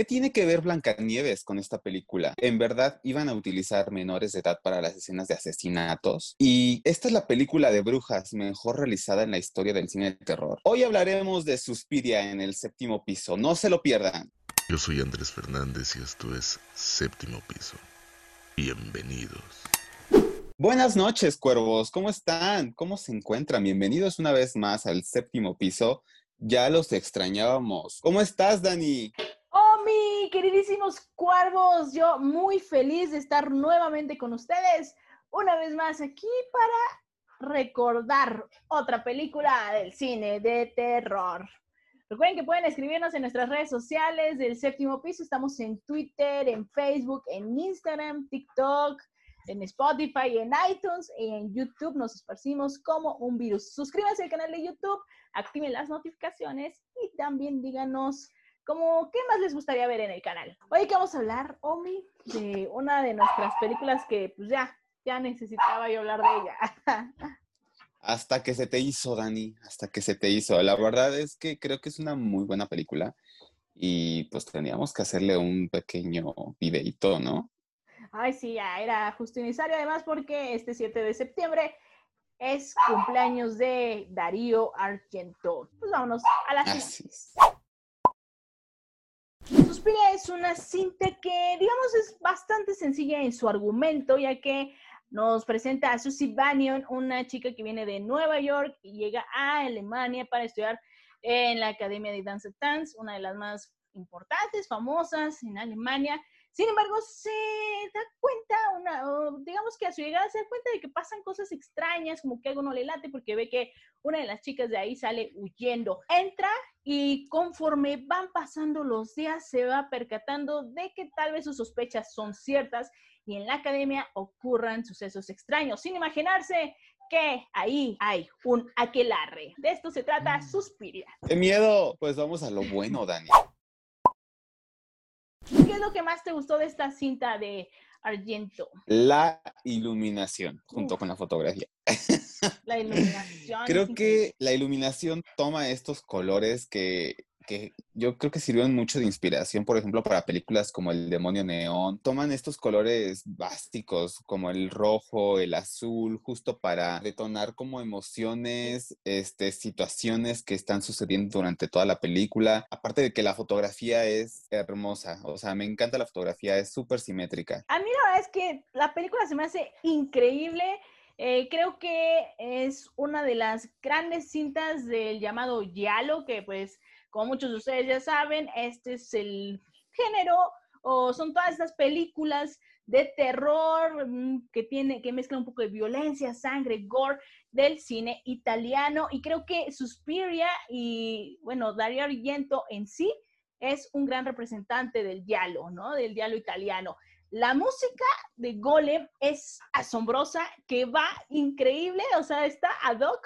¿Qué tiene que ver Blancanieves con esta película? En verdad, iban a utilizar menores de edad para las escenas de asesinatos. Y esta es la película de brujas mejor realizada en la historia del cine de terror. Hoy hablaremos de Suspiria en el séptimo piso. No se lo pierdan. Yo soy Andrés Fernández y esto es Séptimo Piso. Bienvenidos. Buenas noches, cuervos. ¿Cómo están? ¿Cómo se encuentran? Bienvenidos una vez más al séptimo piso. Ya los extrañábamos. ¿Cómo estás, Dani? Queridísimos cuervos, yo muy feliz de estar nuevamente con ustedes, una vez más aquí para recordar otra película del cine de terror. Recuerden que pueden escribirnos en nuestras redes sociales del séptimo piso. Estamos en Twitter, en Facebook, en Instagram, TikTok, en Spotify, en iTunes y en YouTube. Nos esparcimos como un virus. Suscríbanse al canal de YouTube, activen las notificaciones y también díganos como, ¿qué más les gustaría ver en el canal? Hoy que vamos a hablar, Omi, de una de nuestras películas que pues ya, ya necesitaba yo hablar de ella. Hasta que se te hizo, Dani, hasta que se te hizo. La verdad es que creo que es una muy buena película y pues teníamos que hacerle un pequeño videito, ¿no? Ay, sí, ya era justo necesario, además porque este 7 de septiembre es cumpleaños de Darío Argento. Pues vámonos a la Es una cinta que, digamos, es bastante sencilla en su argumento, ya que nos presenta a Susie Bannion, una chica que viene de Nueva York y llega a Alemania para estudiar en la Academia de Dance Dance, una de las más importantes, famosas en Alemania. Sin embargo, se da cuenta, una, digamos que a su llegada se da cuenta de que pasan cosas extrañas, como que algo no le late, porque ve que una de las chicas de ahí sale huyendo. Entra y conforme van pasando los días, se va percatando de que tal vez sus sospechas son ciertas y en la academia ocurran sucesos extraños, sin imaginarse que ahí hay un aquelarre. De esto se trata mm. Suspiria. ¡Qué miedo! Pues vamos a lo bueno, Dani. ¿Qué es lo que más te gustó de esta cinta de Argento? La iluminación, junto con la fotografía. La iluminación. Creo que la iluminación toma estos colores que yo creo que sirven mucho de inspiración, por ejemplo, para películas como El demonio neón. Toman estos colores básicos como el rojo, el azul, justo para detonar como emociones, este, situaciones que están sucediendo durante toda la película. Aparte de que la fotografía es hermosa, o sea, me encanta la fotografía, es súper simétrica. A mí la verdad es que la película se me hace increíble. Eh, creo que es una de las grandes cintas del llamado Yalo, que pues como muchos de ustedes ya saben, este es el género o son todas estas películas de terror mm, que tiene que mezcla un poco de violencia, sangre, gore del cine italiano y creo que Suspiria y bueno, Dario Argento en sí es un gran representante del diálogo, ¿no? Del diálogo italiano. La música de Golem es asombrosa, que va increíble, o sea, está ad hoc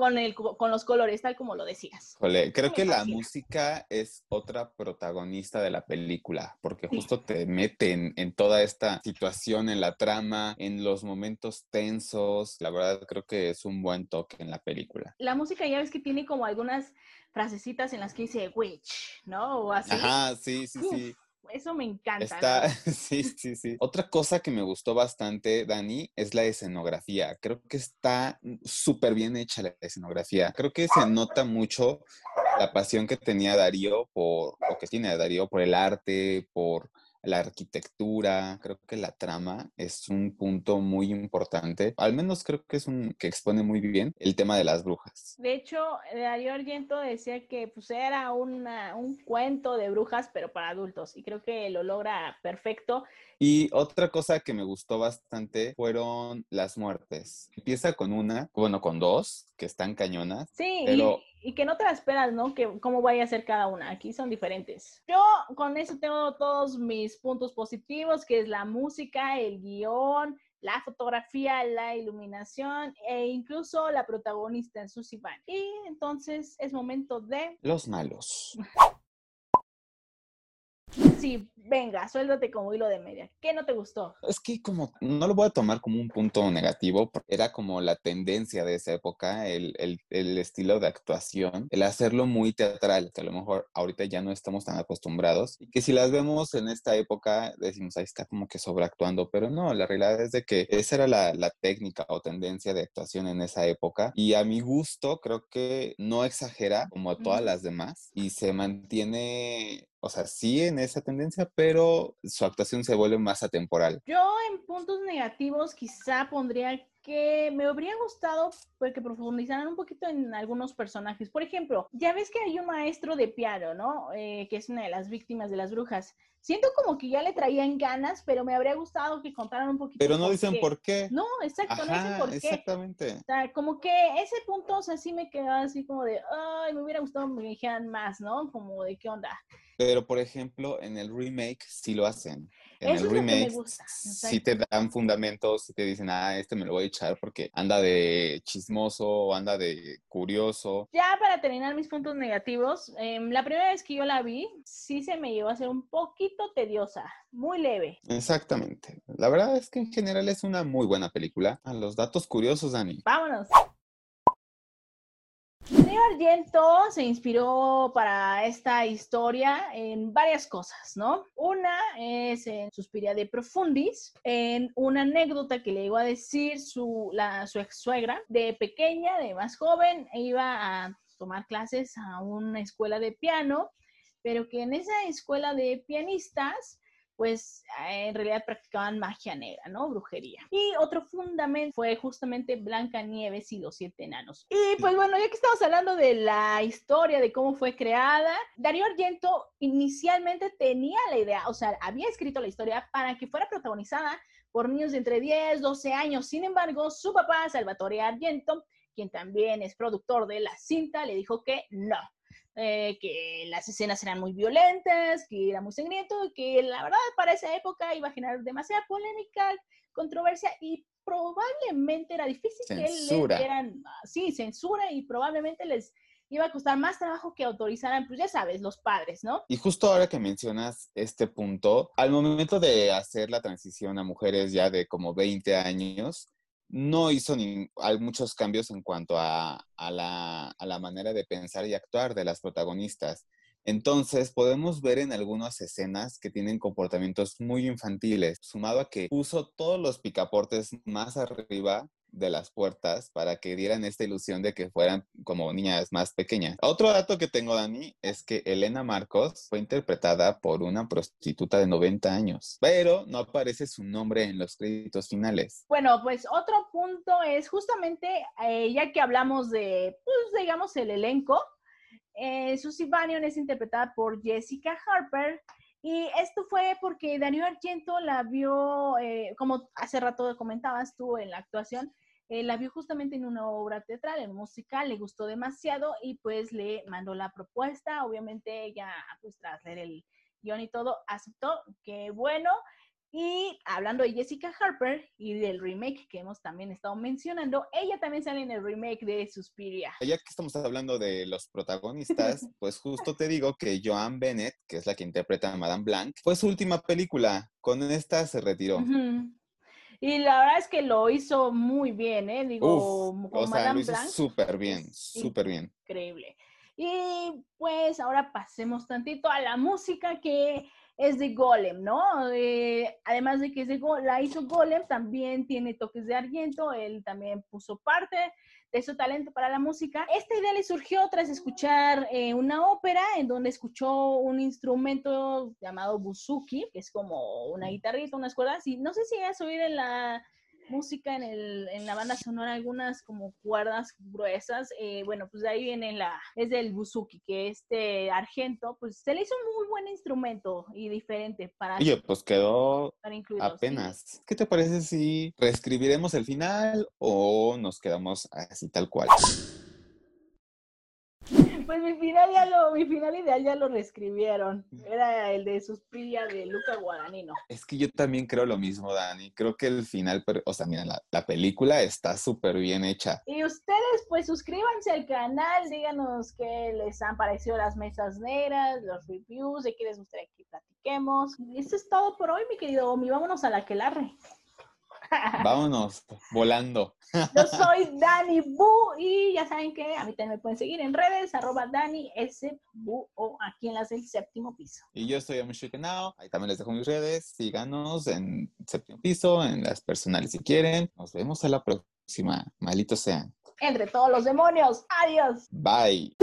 con, el, con los colores, tal como lo decías. creo que la música es otra protagonista de la película, porque justo te meten en toda esta situación, en la trama, en los momentos tensos. La verdad, creo que es un buen toque en la película. La música ya ves que tiene como algunas frasecitas en las que dice witch, ¿no? O así. Ajá, sí, sí, sí eso me encanta. Sí, sí, sí. Otra cosa que me gustó bastante, Dani, es la escenografía. Creo que está súper bien hecha la escenografía. Creo que se nota mucho la pasión que tenía Darío por, o que tiene Darío por el arte, por la arquitectura, creo que la trama es un punto muy importante. Al menos creo que es un que expone muy bien el tema de las brujas. De hecho, Darío Argento decía que pues era un cuento de brujas, pero para adultos, y creo que lo logra perfecto. Y otra cosa que me gustó bastante fueron las muertes. Empieza con una, bueno, con dos, que están cañonas. Sí, pero y que no te la esperas, ¿no? Que cómo vaya a ser cada una. Aquí son diferentes. Yo con eso tengo todos mis puntos positivos, que es la música, el guion, la fotografía, la iluminación e incluso la protagonista en Susie Van. Y entonces es momento de... Los malos. Venga, suéltate como hilo de media. ¿Qué no te gustó? Es que como, no lo voy a tomar como un punto negativo, porque era como la tendencia de esa época, el, el, el estilo de actuación, el hacerlo muy teatral, que a lo mejor ahorita ya no estamos tan acostumbrados, y que si las vemos en esta época, decimos, ahí está como que sobreactuando, pero no, la realidad es de que esa era la, la técnica o tendencia de actuación en esa época, y a mi gusto creo que no exagera como todas las demás, y se mantiene o sea, sí en esa tendencia, pero su actuación se vuelve más atemporal. Yo en puntos negativos quizá pondría que me habría gustado pues, que profundizaran un poquito en algunos personajes. Por ejemplo, ya ves que hay un maestro de piano, ¿no? Eh, que es una de las víctimas de las brujas. Siento como que ya le traían ganas, pero me habría gustado que contaran un poquito. Pero no dicen por qué. No, exacto, no dicen por qué. Exactamente. O sea, como que ese punto, o sea, sí me quedaba así como de, ay, me hubiera gustado que me dijeran más, ¿no? Como de qué onda. Pero, por ejemplo, en el remake sí lo hacen. En Eso el es lo que me remake gusta, sí te dan fundamentos, sí te dicen, ah, este me lo voy a echar porque anda de chismoso o anda de curioso. Ya para terminar mis puntos negativos, em, la primera vez que yo la vi, sí se me llevó a ser un poquito tediosa, muy leve. Exactamente. La verdad es que en general es una muy buena película. A los datos curiosos, Dani. Vámonos. Darío Argento se inspiró para esta historia en varias cosas, ¿no? Una es en Suspiria de Profundis, en una anécdota que le iba a decir su, la, su ex suegra, de pequeña, de más joven, iba a tomar clases a una escuela de piano, pero que en esa escuela de pianistas pues en realidad practicaban magia negra, ¿no? Brujería. Y otro fundamento fue justamente Blanca Nieves y los siete enanos. Y pues bueno, ya que estamos hablando de la historia, de cómo fue creada, Darío Argento inicialmente tenía la idea, o sea, había escrito la historia para que fuera protagonizada por niños de entre 10, 12 años. Sin embargo, su papá, Salvatore Argento, quien también es productor de la cinta, le dijo que no, eh, que las escenas eran muy violentas, que era muy sangriento, y que la verdad para esa época iba a generar demasiada polémica, controversia y probablemente era difícil que Censura. le dieran, ah, sí, censura y probablemente les iba a costar más trabajo que autorizaran, pues ya sabes, los padres, ¿no? Y justo ahora que mencionas este punto, al momento de hacer la transición a mujeres ya de como 20 años, no hizo ni, hay muchos cambios en cuanto a, a, la, a la manera de pensar y actuar de las protagonistas. Entonces, podemos ver en algunas escenas que tienen comportamientos muy infantiles, sumado a que puso todos los picaportes más arriba de las puertas para que dieran esta ilusión de que fueran como niñas más pequeñas. Otro dato que tengo, Dani, es que Elena Marcos fue interpretada por una prostituta de 90 años, pero no aparece su nombre en los créditos finales. Bueno, pues otro punto es justamente, eh, ya que hablamos de, pues digamos, el elenco, eh, Susie Bannion es interpretada por Jessica Harper. Y esto fue porque Darío Argento la vio, eh, como hace rato comentabas tú en la actuación, eh, la vio justamente en una obra teatral, en musical, le gustó demasiado y pues le mandó la propuesta. Obviamente ella, pues tras leer el guion y todo, aceptó que bueno. Y hablando de Jessica Harper y del remake que hemos también estado mencionando, ella también sale en el remake de Suspiria. Ya que estamos hablando de los protagonistas, pues justo te digo que Joan Bennett, que es la que interpreta a Madame Blanc, fue su última película. Con esta se retiró. Y la verdad es que lo hizo muy bien, ¿eh? Digo, Uf, o sea, lo hizo súper bien, súper bien. increíble. Y pues ahora pasemos tantito a la música que es de Golem, ¿no? Eh, además de que es de la hizo Golem, también tiene toques de Argento, él también puso parte de su talento para la música. Esta idea le surgió tras escuchar eh, una ópera en donde escuchó un instrumento llamado buzuki, que es como una guitarrita, unas cuerdas, y no sé si vas a oír en la música en, el, en la banda sonora algunas como cuerdas gruesas, eh, bueno, pues de ahí viene la, es del buzuki, que este argento, pues se le hizo un muy buen instrumento y diferente para Oye, pues quedó estar incluido. sí. apenas. ¿Qué te parece si reescribiremos el final o nos quedamos así tal cual? Pues mi final ya lo, mi final ideal ya lo reescribieron. Era el de Suspiria de Luca Guadagnino. Es que yo también creo lo mismo, Dani. Creo que el final, o sea, mira, la, la película está súper bien hecha. Y ustedes, pues suscríbanse al canal, díganos qué les han parecido las mesas negras, los reviews, de qué les gustaría que platiquemos. platiquemos. Esto es todo por hoy, mi querido Omi. Vámonos a la que larre. Vámonos, volando. Yo soy Dani Bu y ya saben que a mí también me pueden seguir en redes, arroba Dani S. Bu o aquí en las del séptimo piso. Y yo soy Now. ahí también les dejo mis redes, síganos en séptimo piso, en las personales si quieren. Nos vemos a la próxima, malitos sean. Entre todos los demonios, adiós. Bye.